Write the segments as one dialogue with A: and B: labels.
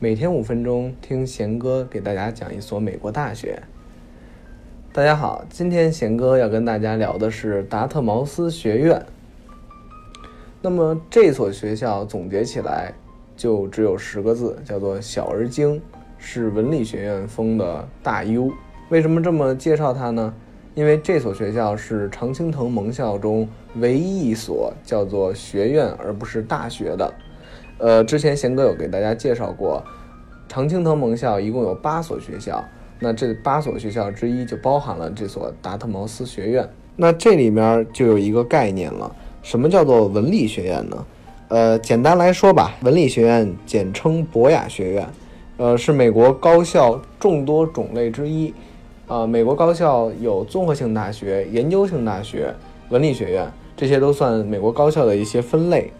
A: 每天五分钟，听贤哥给大家讲一所美国大学。大家好，今天贤哥要跟大家聊的是达特茅斯学院。那么这所学校总结起来就只有十个字，叫做小而精，是文理学院风的大优。为什么这么介绍它呢？因为这所学校是常青藤盟校中唯一一所叫做学院而不是大学的。呃，之前贤哥有给大家介绍过，常青藤盟校一共有八所学校，那这八所学校之一就包含了这所达特茅斯学院。那这里面就有一个概念了，什么叫做文理学院呢？呃，简单来说吧，文理学院简称博雅学院，呃，是美国高校众多种类之一。啊，美国高校有综合性大学、研究性大学、文理学院，这些都算美国高校的一些分类。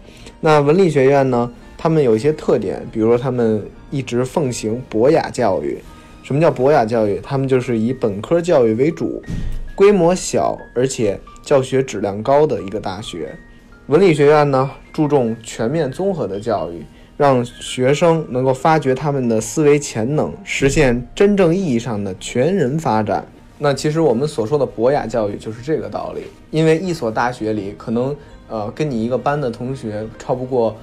A: 那文理学院呢？他们有一些特点，比如说他们一直奉行博雅教育。什么叫博雅教育？他们就是以本科教育为主，规模小而且教学质量高的一个大学。文理学院呢，注重全面综合的教育，让学生能够发掘他们的思维潜能，实现真正意义上的全人发展。那其实我们所说的博雅教育就是这个道理。因为一所大学里，可能呃跟你一个班的同学超不过。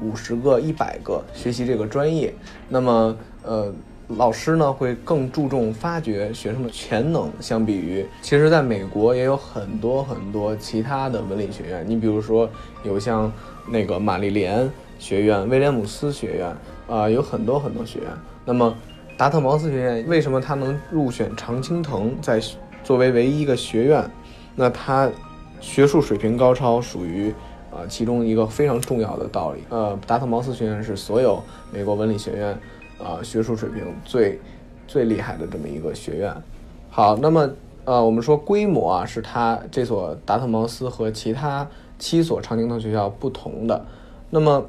A: 五十个、一百个学习这个专业，那么呃，老师呢会更注重发掘学生的潜能。相比于，其实在美国也有很多很多其他的文理学院，你比如说有像那个玛丽莲学院、威廉姆斯学院啊，有很多很多学院。那么达特茅斯学院为什么它能入选常青藤，在作为唯一一个学院？那它学术水平高超，属于。啊，其中一个非常重要的道理，呃，达特茅斯学院是所有美国文理学院，啊，学术水平最最厉害的这么一个学院。好，那么呃，我们说规模啊，是它这所达特茅斯和其他七所常青藤学校不同的。那么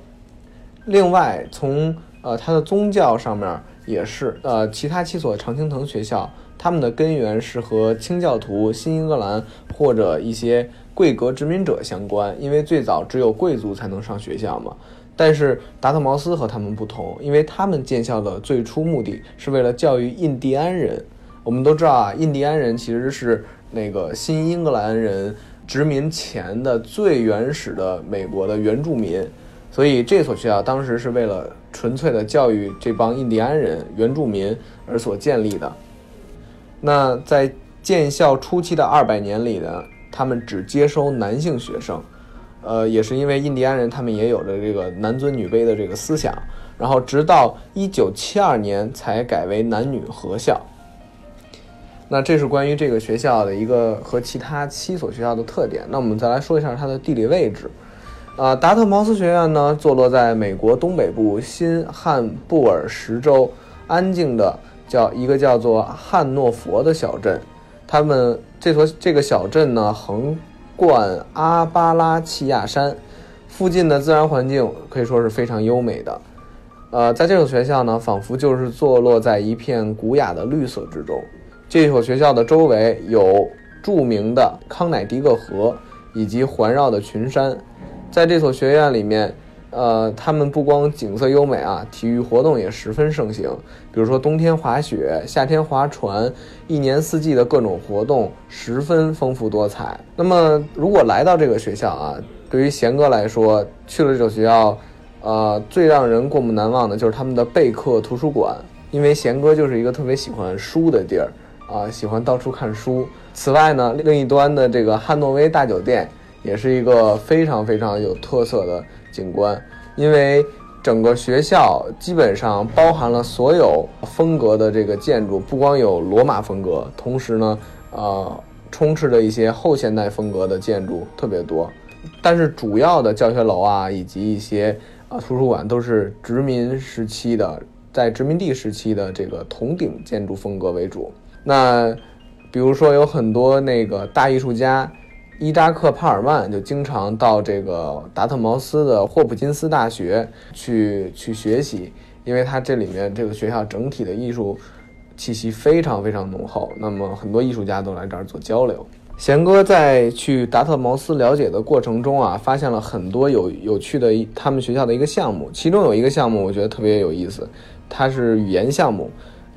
A: 另外从呃它的宗教上面也是，呃，其他七所常青藤学校，他们的根源是和清教徒、新英格兰或者一些。贵格殖民者相关，因为最早只有贵族才能上学校嘛。但是达特茅斯和他们不同，因为他们建校的最初目的是为了教育印第安人。我们都知道啊，印第安人其实是那个新英格兰人殖民前的最原始的美国的原住民，所以这所学校当时是为了纯粹的教育这帮印第安人原住民而所建立的。那在建校初期的二百年里呢？他们只接收男性学生，呃，也是因为印第安人他们也有着这个男尊女卑的这个思想，然后直到一九七二年才改为男女合校。那这是关于这个学校的一个和其他七所学校的特点。那我们再来说一下它的地理位置。啊，达特茅斯学院呢，坐落在美国东北部新汉布尔什州安静的叫一个叫做汉诺佛的小镇。他们这所这个小镇呢，横贯阿巴拉契亚山，附近的自然环境可以说是非常优美的。呃，在这所学校呢，仿佛就是坐落在一片古雅的绿色之中。这所学校的周围有著名的康乃狄格河以及环绕的群山。在这所学院里面。呃，他们不光景色优美啊，体育活动也十分盛行。比如说冬天滑雪，夏天划船，一年四季的各种活动十分丰富多彩。那么，如果来到这个学校啊，对于贤哥来说，去了这所学校，呃，最让人过目难忘的就是他们的备课图书馆，因为贤哥就是一个特别喜欢书的地儿啊，喜欢到处看书。此外呢，另一端的这个汉诺威大酒店也是一个非常非常有特色的。景观，因为整个学校基本上包含了所有风格的这个建筑，不光有罗马风格，同时呢，呃，充斥着一些后现代风格的建筑特别多。但是主要的教学楼啊，以及一些啊图书馆都是殖民时期的，在殖民地时期的这个铜顶建筑风格为主。那比如说有很多那个大艺术家。伊扎克·帕尔曼就经常到这个达特茅斯的霍普金斯大学去去学习，因为他这里面这个学校整体的艺术气息非常非常浓厚。那么很多艺术家都来这儿做交流。贤哥在去达特茅斯了解的过程中啊，发现了很多有有趣的他们学校的一个项目，其中有一个项目我觉得特别有意思，它是语言项目。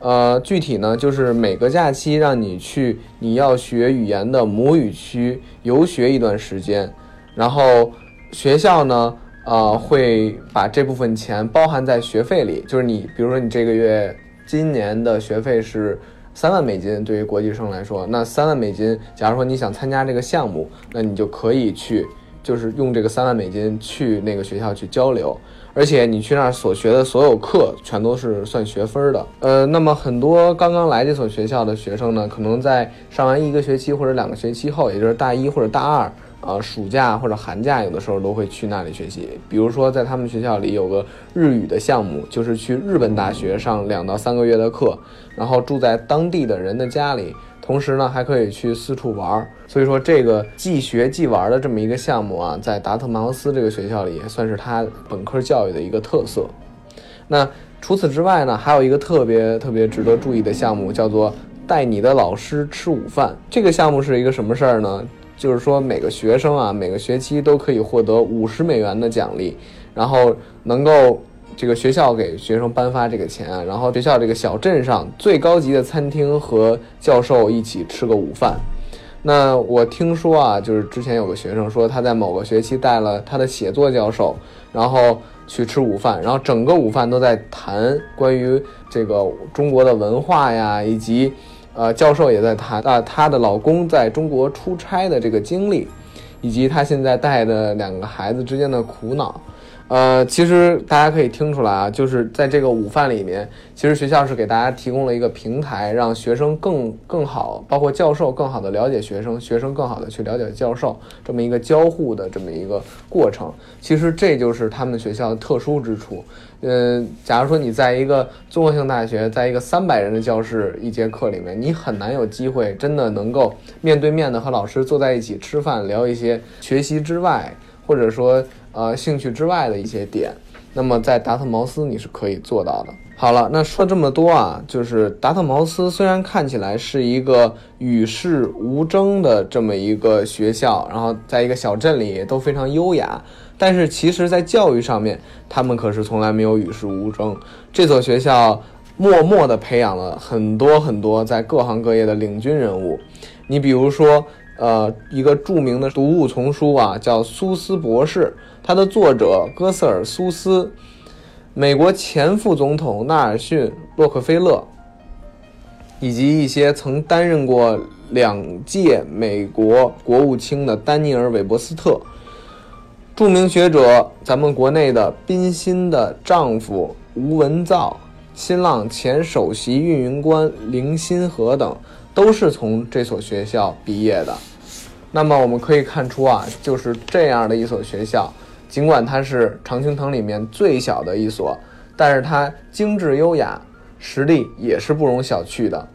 A: 呃，具体呢就是每个假期让你去你要学语言的母语区游学一段时间，然后学校呢呃会把这部分钱包含在学费里，就是你比如说你这个月今年的学费是。三万美金对于国际生来说，那三万美金，假如说你想参加这个项目，那你就可以去，就是用这个三万美金去那个学校去交流，而且你去那儿所学的所有课全都是算学分的。呃，那么很多刚刚来这所学校的学生呢，可能在上完一个学期或者两个学期后，也就是大一或者大二。啊，暑假或者寒假有的时候都会去那里学习。比如说，在他们学校里有个日语的项目，就是去日本大学上两到三个月的课，然后住在当地的人的家里，同时呢还可以去四处玩儿。所以说，这个既学既玩的这么一个项目啊，在达特茅斯这个学校里也算是他本科教育的一个特色。那除此之外呢，还有一个特别特别值得注意的项目，叫做带你的老师吃午饭。这个项目是一个什么事儿呢？就是说，每个学生啊，每个学期都可以获得五十美元的奖励，然后能够这个学校给学生颁发这个钱啊，然后学校这个小镇上最高级的餐厅和教授一起吃个午饭。那我听说啊，就是之前有个学生说他在某个学期带了他的写作教授，然后去吃午饭，然后整个午饭都在谈关于这个中国的文化呀，以及。呃，教授也在谈啊，她的老公在中国出差的这个经历，以及她现在带的两个孩子之间的苦恼。呃，其实大家可以听出来啊，就是在这个午饭里面，其实学校是给大家提供了一个平台，让学生更更好，包括教授更好的了解学生，学生更好的去了解教授，这么一个交互的这么一个过程。其实这就是他们学校的特殊之处。嗯，假如说你在一个综合性大学，在一个三百人的教室一节课里面，你很难有机会真的能够面对面的和老师坐在一起吃饭，聊一些学习之外，或者说。呃，兴趣之外的一些点，那么在达特茅斯你是可以做到的。好了，那说这么多啊，就是达特茅斯虽然看起来是一个与世无争的这么一个学校，然后在一个小镇里都非常优雅，但是其实在教育上面，他们可是从来没有与世无争。这所学校默默地培养了很多很多在各行各业的领军人物，你比如说。呃，一个著名的读物丛书啊，叫《苏斯博士》，它的作者戈瑟尔·苏斯，美国前副总统纳尔逊·洛克菲勒，以及一些曾担任过两届美国国务卿的丹尼尔·韦伯斯特，著名学者，咱们国内的宾心的丈夫吴文造，新浪前首席运营官林新河等。都是从这所学校毕业的，那么我们可以看出啊，就是这样的一所学校，尽管它是常青藤里面最小的一所，但是它精致优雅，实力也是不容小觑的。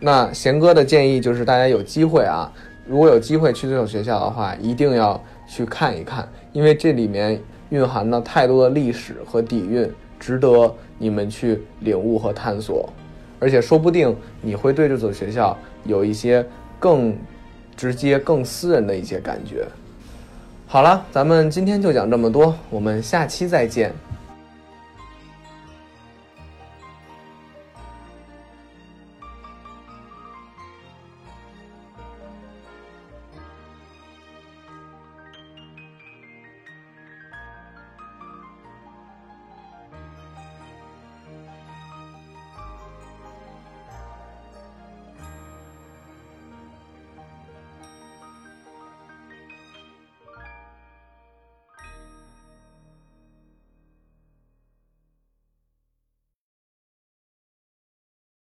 A: 那贤哥的建议就是，大家有机会啊，如果有机会去这所学校的话，一定要去看一看，因为这里面蕴含了太多的历史和底蕴，值得你们去领悟和探索。而且说不定你会对这所学校有一些更直接、更私人的一些感觉。好了，咱们今天就讲这么多，我们下期再见。